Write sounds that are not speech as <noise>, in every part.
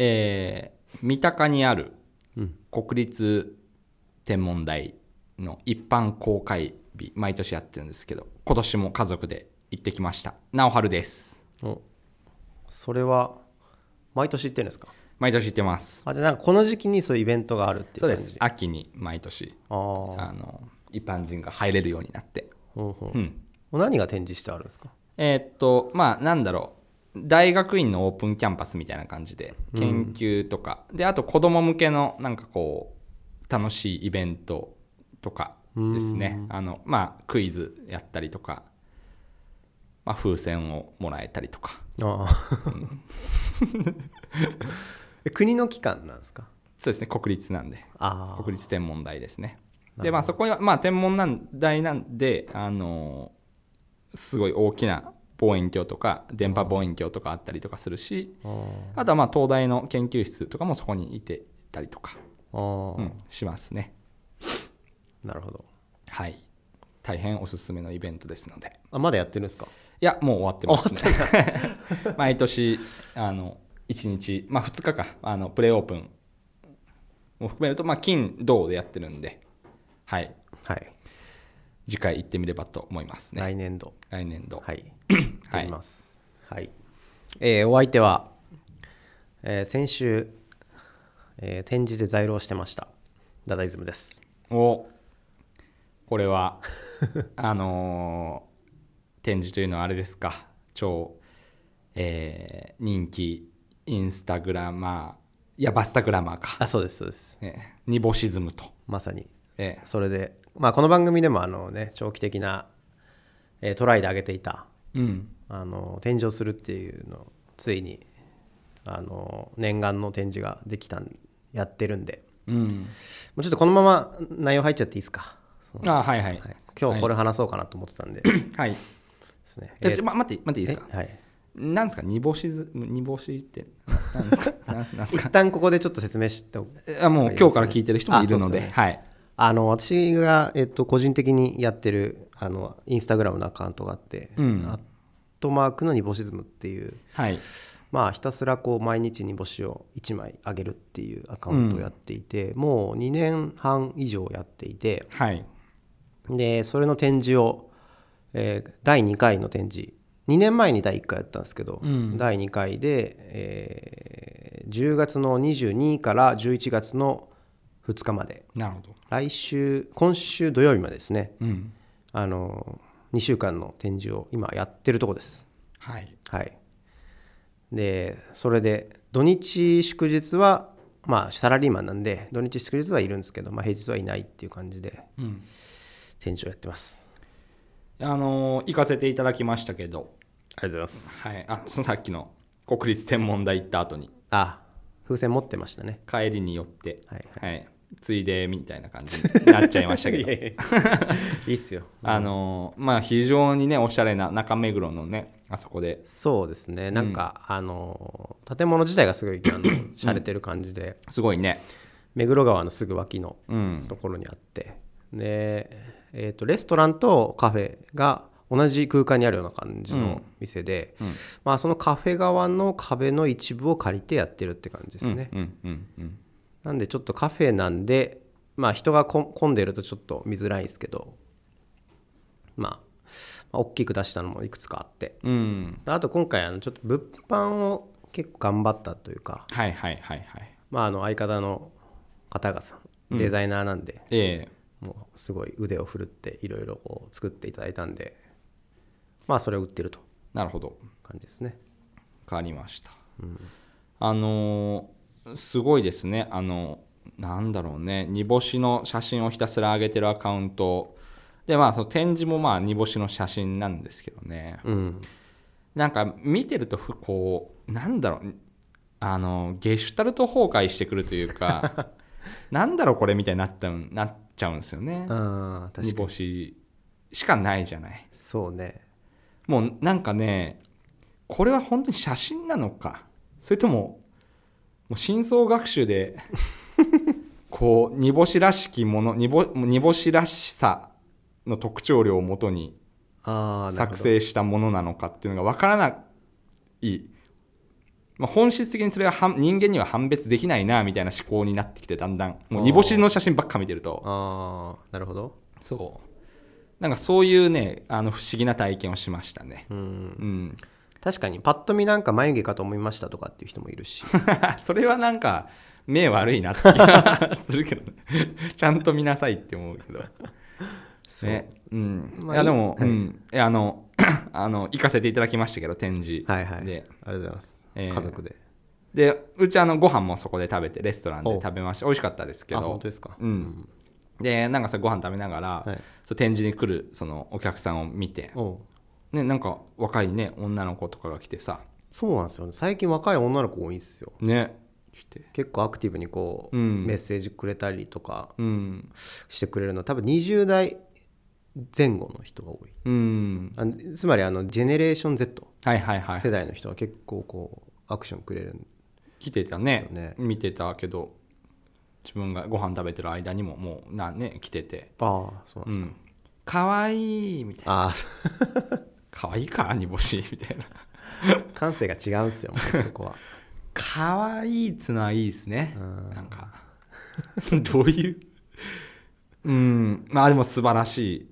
えー三鷹にあるうん。国立天文台の一般公開日毎年やってるんですけど今年も家族で行ってきました。直春です。おそれは毎年行ってるんですか？毎年行ってます。あじゃあなんかこの時期にそういうイベントがあるっていうそうです。秋に毎年あの一般人が入れるようになって。ほうほう。うん。何が展示してあるんですか？えーっとまあなんだろう大学院のオープンキャンパスみたいな感じで研究とか、であと子供向けのなんかこう楽しいイベントとかですね。あのまあクイズやったりとか、まあ、風船をもらえたりとか。ああ。<laughs> え国の機関なんですか？そうですね国立なんで。国立天文台ですね。でまあそこはまあ天文なん台なんであのすごい大きな望遠鏡とか電波望遠鏡とかあったりとかするしあとはまあ東大の研究室とかもそこにいてたりとか、うん、しますね。なるほど。はい。大変おすすめのイベントですので。あまだやってるんですか？いやもう終わってますね。<laughs> 毎年あの1日まあ2日か。あのプレオープンも含めるとまあ金土でやってるんで。はい。はい次回行ってみればと思いますね。来年度。来年度。はい。<coughs> はい。やります。はい、えーお相手は、えー先週、えー展示で在廊してましたダダイズムです。お。これは <laughs> あのー展示というのはあれですか。超、えー人気インスタグラマーいやバスタグラマーか、あそうですそうです。えーニボシズムと、まさに。えそれでまあこの番組でもあのね長期的な、えートライで挙げていたーうん。あの展示をするっていうのをついにあの念願の展示ができたんやってるんで。うん。もうちょっとこのまま内容入っちゃっていいですか、あはいはい。はい、今日これ話そうかなと思ってたんで、はい。ですね。じゃあちょま待って待っていいですか？えはい。なんですか？煮干しず煮干しってななんですか？ななんですか？一旦ここでちょっと説明しておく。あもう今日から聞いてる人もいるので。はいあの私が、えっと、個人的にやってるあのインスタグラムのアカウントがあって、うん。アットマークの煮干しズムっていうはい。まあひたすらこう毎日煮干しを1枚あげるっていうアカウントをやっていて、もう2年半以上やっていてはい。でそれの展示を、えー第2回の展示2年前に第1回やったんですけど、うん。第2回で、えー10月の22から11月の2日まで。なるほど。来週今週土曜日までですね。うん。あの2週間の展示を今やってるとこです。はい。はい。でそれで土日祝日はまあサラリーマンなんで土日祝日はいるんですけど、まあ、平日はいないっていう感じでうん。展示をやってます。あのー行かせていただきましたけど、ありがとうございます。はい、あそのさっきの国立天文台行った後に。あ風船持ってましたね。帰りに寄って、はい。はい、ついでみたいな感じに <laughs> なっちゃいましたけど。いいっすよ。<laughs> あのーまあ非常にねおしゃれな中目黒のねあそこで。そうですね。なんか、あの建物自体がすごいあの <coughs> 洒落てる感じで、すごいね。目黒川のすぐ脇のうん。ところにあって。で、えー、とレストランとカフェが同じ空間にあるような感じの店で、うん。まあ、そのカフェ側の壁の一部を借りてやってるって感じですね、うんうんうんなんでちょっとカフェなんでまあ人がこ混んでるとちょっと見づらいですけどまあ、まあ、大きく出したのもいくつかあって。うん。うんあと今回あのちょっと物販を結構頑張ったというか、はいはいはいはい。まあ、あの相方の方がさデザイナーなんで、ええ。もうすごい腕を振るっていろいろこう作っていただいたんでまあそれを売ってると。なるほど。感じですね。変わりました、あのーすごいですね。あのなんだろうね。煮干しの写真をひたすら上げてるアカウント。でまあその展示もまあ煮干しの写真なんですけどね。うん。なんか見てるとふこうなんだろう。あのゲシュタルト崩壊してくるというか <laughs> なんだろうこれみたいになったんなっちゃうんですよね。煮干ししかないじゃない。そうね。もうなんかねこれは本当に写真なのか。それとももう深層学習で <laughs> こう煮干しらしきもの煮干煮干しらしさの特徴量をもとに作成したものなのかっていうのが分からない。まあ、本質的にそれがはん人間には判別できないなみたいな思考になってきてだんだん。もう煮干しの写真ばっか見てると。ああなるほど。そう。なんかそういうねあの不思議な体験をしましたね。うん。うん確かにパッと見なんか眉毛かと思いましたとかっていう人もいるし。<laughs> それはなんか目悪いなって気がするけどね。<laughs> ちゃんと見なさいって思うけど。そう。ねうん。まあいやでも、いはい。うん。いやあの <coughs> あの行かせていただきましたけど展示。はいはい。で。ありがとうございます、えー。家族で。でうちあのご飯もそこで食べてレストランでお食べました。美味しかったですけあど本当ですか？うん。でなんかそれご飯食べながら、はい。そう展示に来るそのお客さんを見て、ね、なんか若いね女の子とかが来てさ。そうなんですよね。最近若い女の子多いんですよ。ね。結構アクティブにこう、うん。メッセージくれたりとかうん。してくれるの。多分20代前後の人が多い。うん。あつまりあのジェネレーション Z はいはいはい。世代の人は結構こうアクションくれるん来てたね。見てたけど自分がご飯食べてる間にももうなね来てて。ああそうなんですうん。かわいいみたいな。ああかわいいか煮干し？みたいな。感性が違うんですよそこは。かわいいっつのはいいですね。うん。なんか。<laughs> どういう？うん。まあでも素晴らしい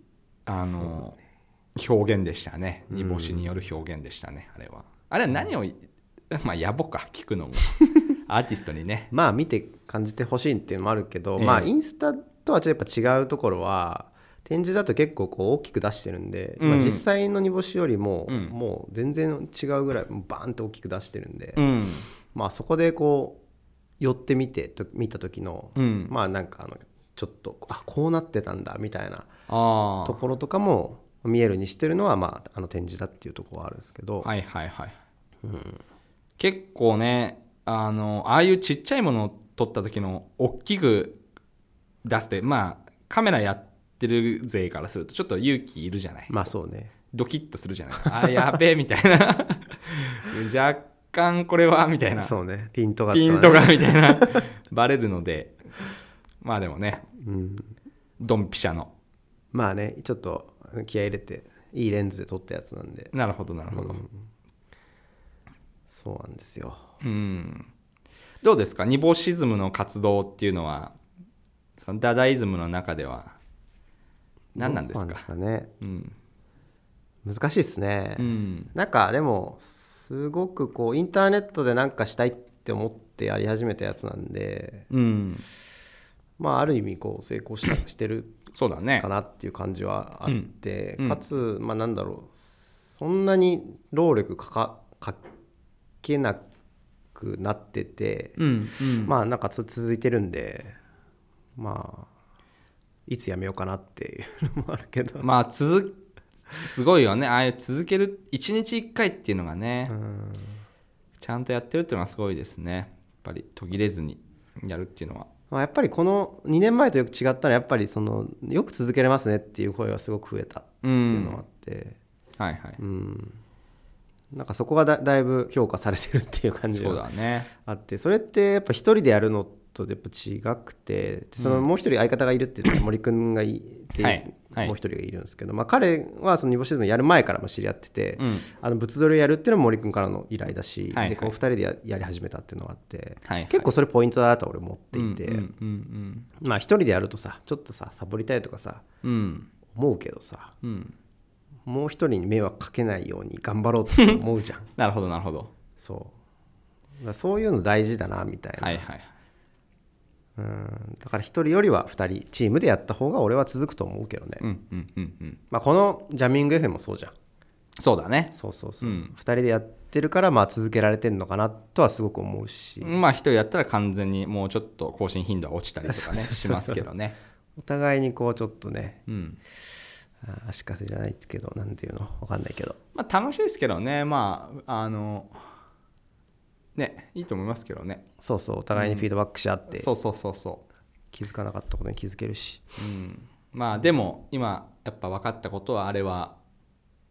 あの、表現でしたね。煮干しによる表現でしたね、あれは。あれは何をまあ野暮か聞くのも。<laughs> アーティストにね。まあ見て感じてほしいっていうのもあるけど、ええ。まあインスタとはちょっとやっぱ違うところは展示だと結構こう大きく出してるんで、うん。まあ、実際の煮干しよりも、うん。もう全然違うぐらいバーンと大きく出してるんで、うん。まあそこでこう寄ってみてと見た時の、うん。まあなんかあのちょっとあこうなってたんだみたいなところとかも見えるにしてるのは、まあ、あの展示だっていうところはあるんですけど、はいはいはい、結構ねあのああいうちっちゃいものを撮った時の大きく出してまあカメラやってる勢からするとちょっと勇気いるじゃない。まあそうね。ドキッとするじゃない。あやべえ <laughs> みたいな。<laughs> 若干これはみたいな。そうね。ピントがね。ピントがみたいな。バレるので。まあでもね。うん。ドンピシャの。まあねちょっと気合い入れていいレンズで撮ったやつなんで。なるほどなるほど。そうなんですよ。うん。どうですか？ニボシズムの活動っていうのはそのダダイズムの中では何なんですどうかかね？うん。難しいですね、うん。なんかでもすごくこうインターネットでなんかしたいって思ってやり始めたやつなんでうん。まあある意味こう成功したしてるそうだね。かなっていう感じはあって、うん。かつまあなんだろうそんなに労力かかかけなくなってて、うん。うん。まあなんかつ続いてるんでまあいつやめようかなっていうのもあるけど、<laughs> まあ続すごいよね。ああいう続ける一日一回っていうのがね、うん。ちゃんとやってるっていうのはすごいですね。やっぱり途切れずにやるっていうのは。まあ、やっぱりこの2年前とよく違ったのはやっぱりそのよく続けれますねっていう声がすごく増えたっていうのがあって、はいはい。うん。なんかそこがだだいぶ評価されてるっていう感じそうがだね。あって。それってやっぱ一人でやるのとやっぱ違くてでそのもう一人相方がいるって森くんがいて、はい。はい。もう一人がいるんですけど、まあ、彼はその煮干しでもやる前からも知り合ってて、うん。あの物撮りをやるっていうのも森くんからの依頼だし、はいはい。でこの二人でややり始めたっていうのがあって、はいはい。結構それポイントだなと俺思っていて、うんうんまあ一人でやるとさちょっとさサボりたいとかさ思うけどさうん。もう一人に迷惑かけないように頑張ろうって思うじゃん。<laughs> なるほどなるほど。そう。そういうの大事だなみたいな、はいはいうん。だから一人よりは二人チームでやった方が俺は続くと思うけどね、うんうんうんうん。まあ、このジャミング FM もそうじゃん。そうだね。そうそうそう、うん。二人でやってるからまあ続けられてんのかなとはすごく思うし、まあ一人やったら完全にもうちょっと更新頻度は落ちたりとかね <laughs> そうそうそう。しますけどね。お互いにこうちょっとねうん。あ足かせじゃないですけどなんていうの？わかんないけど。まあ楽しいですけどね。まああのねいいと思いますけどね。そうそうお互いにフィードバックし合って、そうそうそうそ気づかなかったことに気づけるし。う、うん、まあでも今やっぱ分かったことはあれは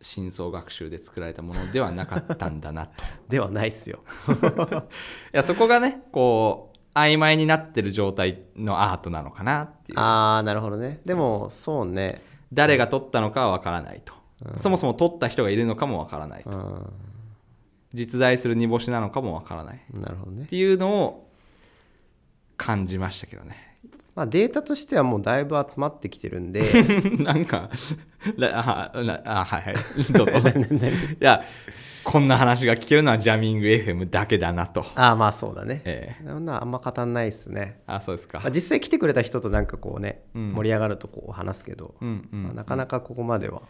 深層学習で作られたものではなかったんだなと。<laughs> ではないっすよ。<laughs> いやそこがねこう曖昧になってる状態のアートなのかなっていう。ああなるほどね。でもそうね。誰が撮ったのかは分からないと、そもそも撮った人がいるのかも分からないと。うん実在する煮干しなのかもわからない。っなるほどね。ていうのを感じましたけどね。まあデータとしてはもうだいぶ集まってきてるんで。<laughs> なんからあなあはいはい。どうぞ。<laughs> いやこんな話が聞けるのはジャミング FM だけだなと。ああまあそうだね。ええ。そんなあんま語んないっすね、あそうですか。まあ、実際来てくれた人となんかこうね、うん。盛り上がるとこう話すけど、うんうんまあ、なかなかここまでは、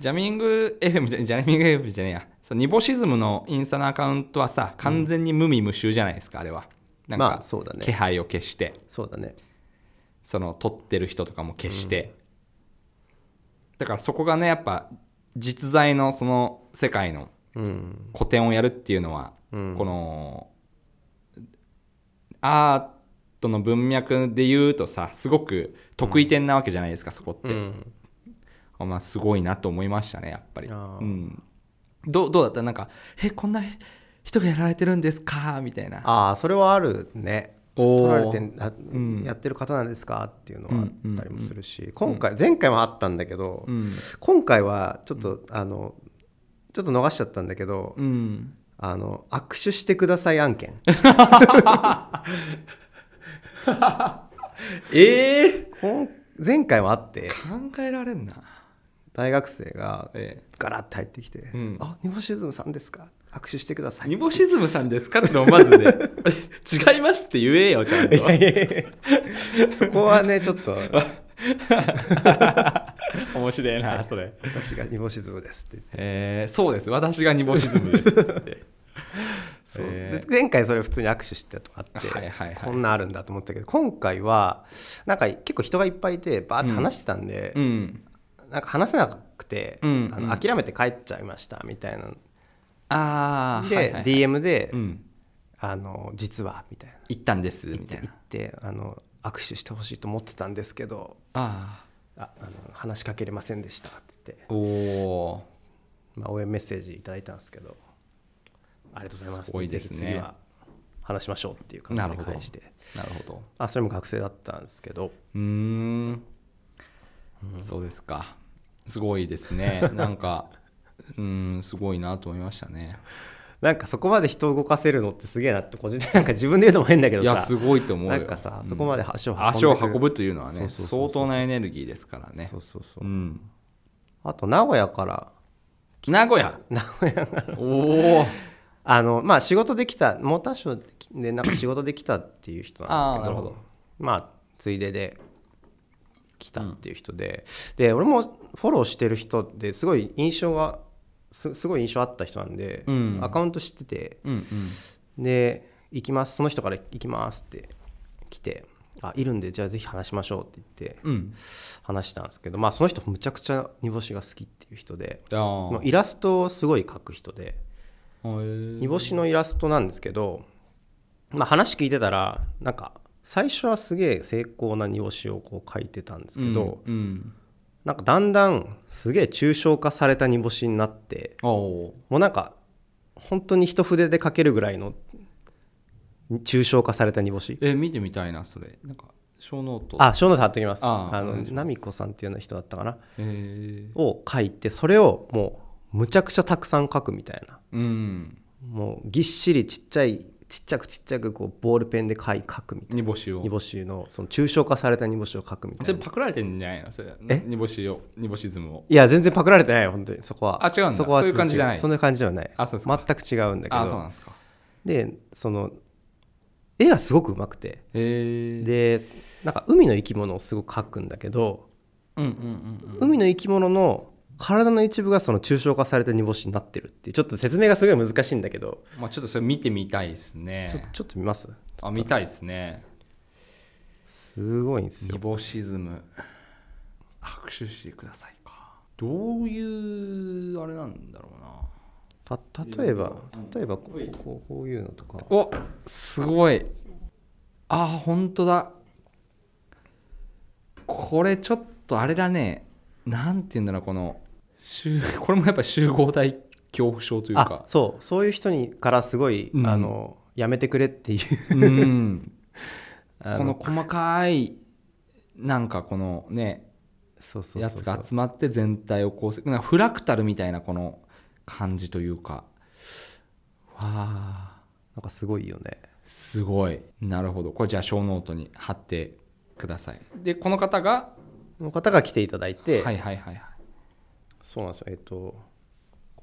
ジャミング FM じゃジャミング FM じゃねえや。そうニボシズムのインスタのアカウントはさ完全に無味無臭じゃないですか、あれは。なんか、まあそうだね。気配を消して。そうだね。その撮ってる人とかも消して、だからそこがねやっぱ実在のその世界のうん。古典をやるっていうのは、うん。このアートの文脈で言うとさすごく得意点なわけじゃないですか、そこって、うんまあ、すごいなと思いましたねやっぱり、うん、どうどうだった？なんか「えこんな人がやられてるんですか?」みたいな。ああそれはあるね。取られてんあ、ん。やってる方なんですか？っていうのはあったりもするし、ん今回前回もあったんだけど、うん、今回はちょっと、あのちょっと逃しちゃったんだけど、うん、あの握手してください案件。<laughs> ええこん前回もあって。考えられんな大学生がえガラッて入ってきて「うんあニボシズムさんですか？握手してください」ニボシズムさんですか？ってのをまずね。<laughs> 違いますって言えよちゃんと。そこはねちょっと。<laughs> 面白いなそれ。私がニボシズムですって言って。えー、そうです。私がニボシズムですって。言ってそう。えで前回それ普通に握手してたとかあって、はいはいはい。こんなんあるんだと思ったけど今回はなんか結構人がいっぱいいてバーって話してたんで、うんなんか話せなくて、うんうん。あの諦めて帰っちゃいましたみたいな。で、ああはいはいはい。DM で、うん。あの「実は」みたいな。行ったんですみたい言なってあの握手してほしいと思ってたんですけどあああの話しかけれませんでしたっつって、あおおまあ、応援メッセージいただいたんですけどありがとうございます。すごいですね。次は話しましょうっていう感じで返して。なるほど。あそれも学生だったんですけど。うーん。そうですかすごいですね。なんかうーんすごいなと思いましたね。なんかそこまで人を動かせるのってすげえなって個人的に <laughs> なんか自分で言うのも変だけどさ。いやすごいと思うよ。なんかさ、そこまで足を運んで足を運ぶというのはね相当なエネルギーですからね。そうそうそうう。ん。あと名古屋から。名古屋？名古屋から。おおあのまあ仕事できたモーターショーでなんか仕事できたっていう人なんですけど。あーなるほど。まあついでで来たっていう人で、で俺もフォローしてる人ですごい印象がすすごい印象あった人なんで、うん。アカウント知っててうんうん。で行きますその人から行きますって来てあいるんでじゃあぜひ話しましょうって言ってうん。話したんですけどまあその人むちゃくちゃ煮干しが好きっていう人であもうイラストをすごい描く人で煮干しのイラストなんですけど、まあ、話聞いてたらなんか最初はすげえ精巧な煮干しをこう描いてたんですけど、うんうん。なんかだんだんすげえ抽象化された煮干しになってもうなんか本当に一筆で描けるぐらいの抽象化された煮干し。え見てみたいなそれ。なんか show note。あ show note 貼っときます。ああのナミコさんっていうような人だったかな。え。ー、を書いてそれをもうむちゃくちゃたくさん書くみたいなうんもうぎっしりちっちゃいちっちゃくちっちゃくこうボールペンで書い書くみたいな。煮干しを。煮干しのその抽象化された煮干しを書くみたそいなれパクられてんじゃないの？それ。え？煮干しを煮干しズムをいや全然パクられてないよ本当に。そこは。あ違うんだ。そこはそういう感じじゃない。そんな感じではない。あそうですか。全く違うんだけあそうなどんですか。でその絵がすごくうまくて。でなんか海の生き物をすごく描くんだけどうんうんうん。海の生き物の体の一部がその抽象化された煮干しになってるってちょっと説明がすごい難しいんだけど。うんまあちょっとそれ見てみたいですちょね。ちょっと見ます？あ見たいですね。すごいんですよ。煮干しズム握手してくださいか。どういうあれなんだろうな。た例えば例えばこうこうこういうのとか。おすごい。あ本当だ。これちょっとあれだね。なんて言うんだろうこの集 <laughs> これもやっぱり集合体恐怖症というあかそう。そういう人にからすごい、うん。あのやめてくれっていう。うん。<laughs> あこの細かいなんかこのねそうそうそうそう。やつが集まって全体を構成なんかフラクタルみたいなこの感じというか。あ。なんかすごいよね。すごい。なるほど。これじゃあ小ノートに貼ってください。でこの方がこの方が来ていただいて、はいはいはいはいそうなんですよ。えっと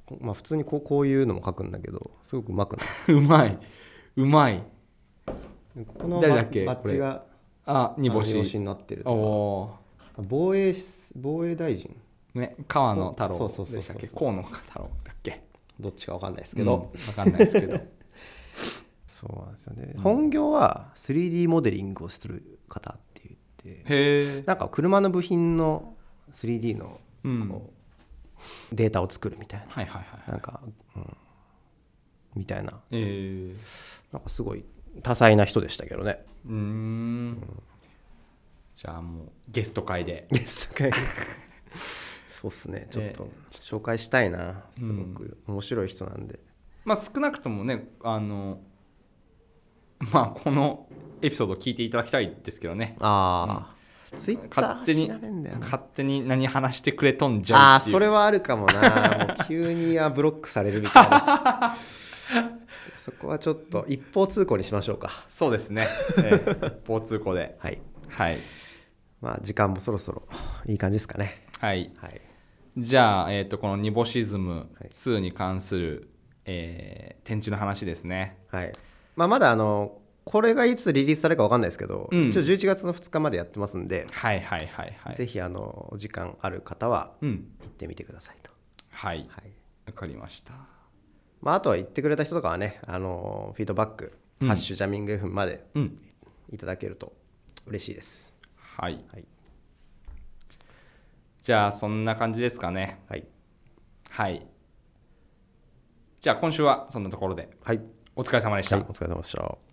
こまあ普通にこうこういうのも書くんだけどすごくうまくない <laughs> うまい。うまい。この誰だっけ？バッジがあ煮干し。煮干しになってるおお防衛防衛大臣？ーね川野太郎でしたっけ？河野太郎だっけ？どっちかわかんないですけけど、ど、わかんないですけど。<laughs> そうなんですよね、本業は 3D モデリングをする方って言って。へえなんか車の部品の 3D のうん。こう、データを作るみたいはいはいはいななんか、うん、みたいな。えなんかすごい多彩な人でしたけどね。ー、うーん。じゃあもうゲスト会で。ゲスト会。<laughs> そうっすね。ちょっと紹介したいな。すごく。面白い人なんで、まあ少なくともねあのまあこのエピソードを聞いていただきたいですけどね。ああ、ツイッター勝手に勝手に何話してくれとんじゃああんっていう。それはあるかもな。<laughs> もう急にはブロックされるみたいな。<laughs> そこはちょっと一方通行にしましょうか。そうですね、ええ。一方通行で。<laughs> はい。はい。まあ時間もそろそろいい感じですかね。はい。はい。じゃあ、えー、とこのニボシズム2に関する、えー展示の話ですね。はい。まあまだあのこれがいつリリースされるか分かんないですけど、うん。一応11月の2日までやってますんで、はいはいはいはい。ぜひあのお時間ある方はうん。行ってみてくださいと、はい。はい。わかりました。まあ、あとは言ってくれた人とかはねあのフィードバック「うん。ハッシュジャミング F」までうん。いただけると嬉しいです。はい。はい、じゃあそんな感じですかね。はい。はい。じゃあ今週はそんなところで。はい。お疲れ様でした、はい、お疲れ様でした